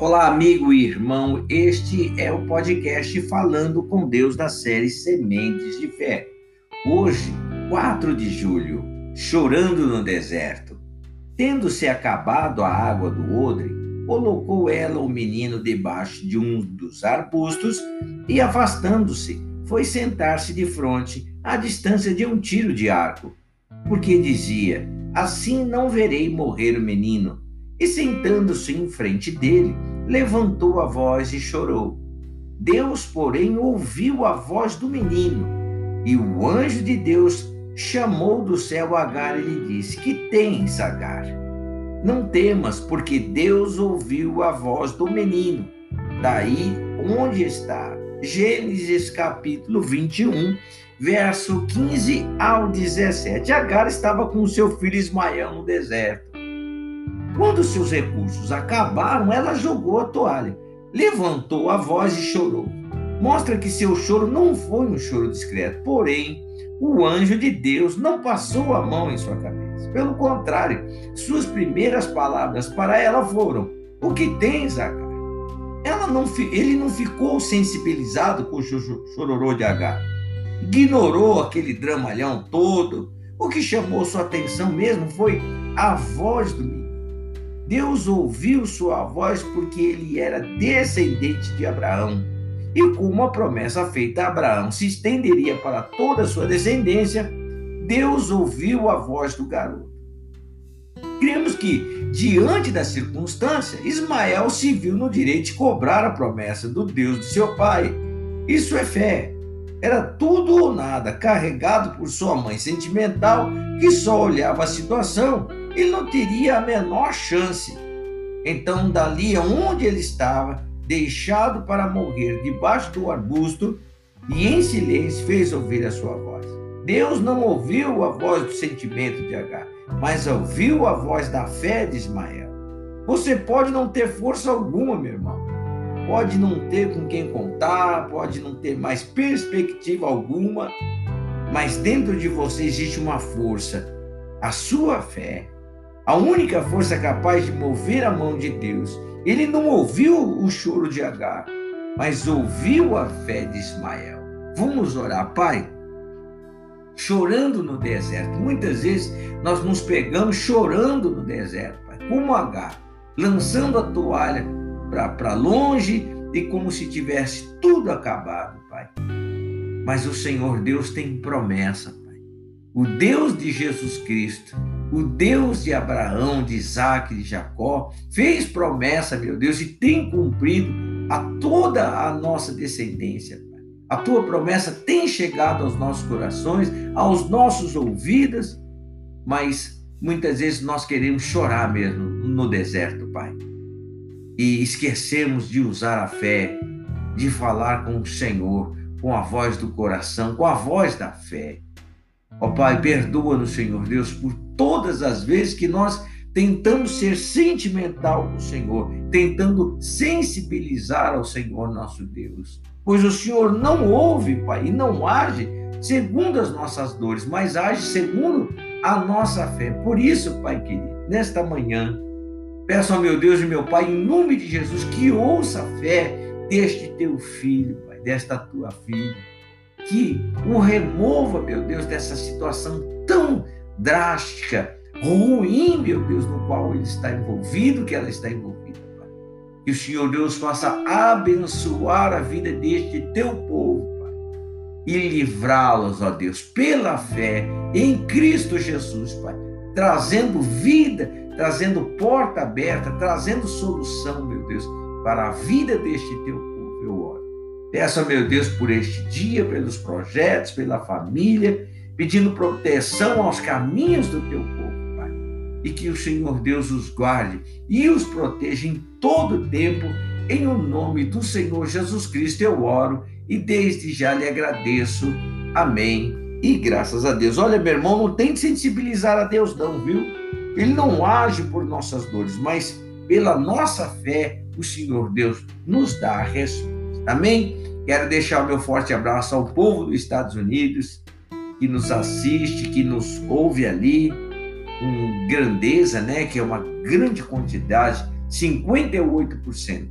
Olá, amigo e irmão. Este é o podcast Falando com Deus da série Sementes de Fé. Hoje, 4 de julho, chorando no deserto. Tendo-se acabado a água do odre, colocou ela o menino debaixo de um dos arbustos e, afastando-se, foi sentar-se de frente, à distância de um tiro de arco, porque dizia: Assim não verei morrer o menino. E sentando-se em frente dele, levantou a voz e chorou. Deus, porém, ouviu a voz do menino, e o anjo de Deus chamou do céu Agar e lhe disse: Que tens, Agar? Não temas, porque Deus ouviu a voz do menino. Daí onde está? Gênesis capítulo 21, verso 15 ao 17. Agar estava com seu filho Ismael no deserto. Quando seus recursos acabaram, ela jogou a toalha, levantou a voz e chorou. Mostra que seu choro não foi um choro discreto, porém, o anjo de Deus não passou a mão em sua cabeça. Pelo contrário, suas primeiras palavras para ela foram: O que tens, Agar? Ela não, ele não ficou sensibilizado com o chororô de Agar. Ignorou aquele dramalhão todo. O que chamou sua atenção mesmo foi a voz do. Deus ouviu sua voz porque ele era descendente de Abraão. E como a promessa feita a Abraão se estenderia para toda a sua descendência, Deus ouviu a voz do garoto. Cremos que, diante da circunstância, Ismael se viu no direito de cobrar a promessa do Deus de seu pai. Isso é fé. Era tudo ou nada, carregado por sua mãe sentimental, que só olhava a situação ele não teria a menor chance. Então, dali onde ele estava, deixado para morrer debaixo do arbusto, e em silêncio fez ouvir a sua voz. Deus não ouviu a voz do sentimento de Agar, mas ouviu a voz da fé de Ismael. Você pode não ter força alguma, meu irmão. Pode não ter com quem contar, pode não ter mais perspectiva alguma, mas dentro de você existe uma força, a sua fé a única força capaz de mover a mão de Deus. Ele não ouviu o choro de Agar, mas ouviu a fé de Ismael. Vamos orar, Pai? Chorando no deserto. Muitas vezes nós nos pegamos chorando no deserto, Pai, como Agar, lançando a toalha para longe e como se tivesse tudo acabado, Pai. Mas o Senhor Deus tem promessa, Pai. O Deus de Jesus Cristo o Deus de Abraão, de Isaac, de Jacó, fez promessa, meu Deus, e tem cumprido a toda a nossa descendência. A tua promessa tem chegado aos nossos corações, aos nossos ouvidos, mas muitas vezes nós queremos chorar mesmo no deserto, Pai. E esquecemos de usar a fé, de falar com o Senhor, com a voz do coração, com a voz da fé. Ó Pai, perdoa-nos, Senhor Deus, por todas as vezes que nós tentamos ser sentimental com o Senhor, tentando sensibilizar ao Senhor nosso Deus. Pois o Senhor não ouve, Pai, e não age segundo as nossas dores, mas age segundo a nossa fé. Por isso, Pai querido, nesta manhã, peço ao meu Deus e meu Pai, em nome de Jesus, que ouça a fé deste teu filho, Pai, desta tua filha que o remova, meu Deus, dessa situação tão drástica, ruim, meu Deus, no qual ele está envolvido, que ela está envolvida, Pai. Que o Senhor Deus faça abençoar a vida deste teu povo, Pai, e livrá-los, ó Deus, pela fé em Cristo Jesus, Pai, trazendo vida, trazendo porta aberta, trazendo solução, meu Deus, para a vida deste teu povo, Peço, meu Deus, por este dia, pelos projetos, pela família, pedindo proteção aos caminhos do teu povo, Pai. E que o Senhor Deus os guarde e os proteja em todo tempo, em o nome do Senhor Jesus Cristo eu oro e desde já lhe agradeço. Amém. E graças a Deus. Olha, meu irmão, não tem de sensibilizar a Deus, não, viu? Ele não age por nossas dores, mas pela nossa fé, o Senhor Deus nos dá a resposta. Amém? Quero deixar o meu forte abraço ao povo dos Estados Unidos que nos assiste, que nos ouve ali, com grandeza, né? Que é uma grande quantidade 58%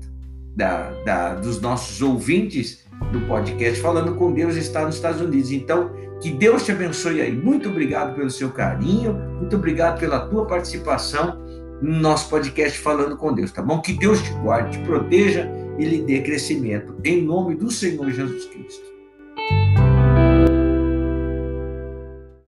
da, da, dos nossos ouvintes do podcast Falando com Deus está nos Estados Unidos. Então, que Deus te abençoe aí. Muito obrigado pelo seu carinho, muito obrigado pela tua participação no nosso podcast Falando com Deus, tá bom? Que Deus te guarde, te proteja e lhe dê crescimento, em nome do Senhor Jesus Cristo.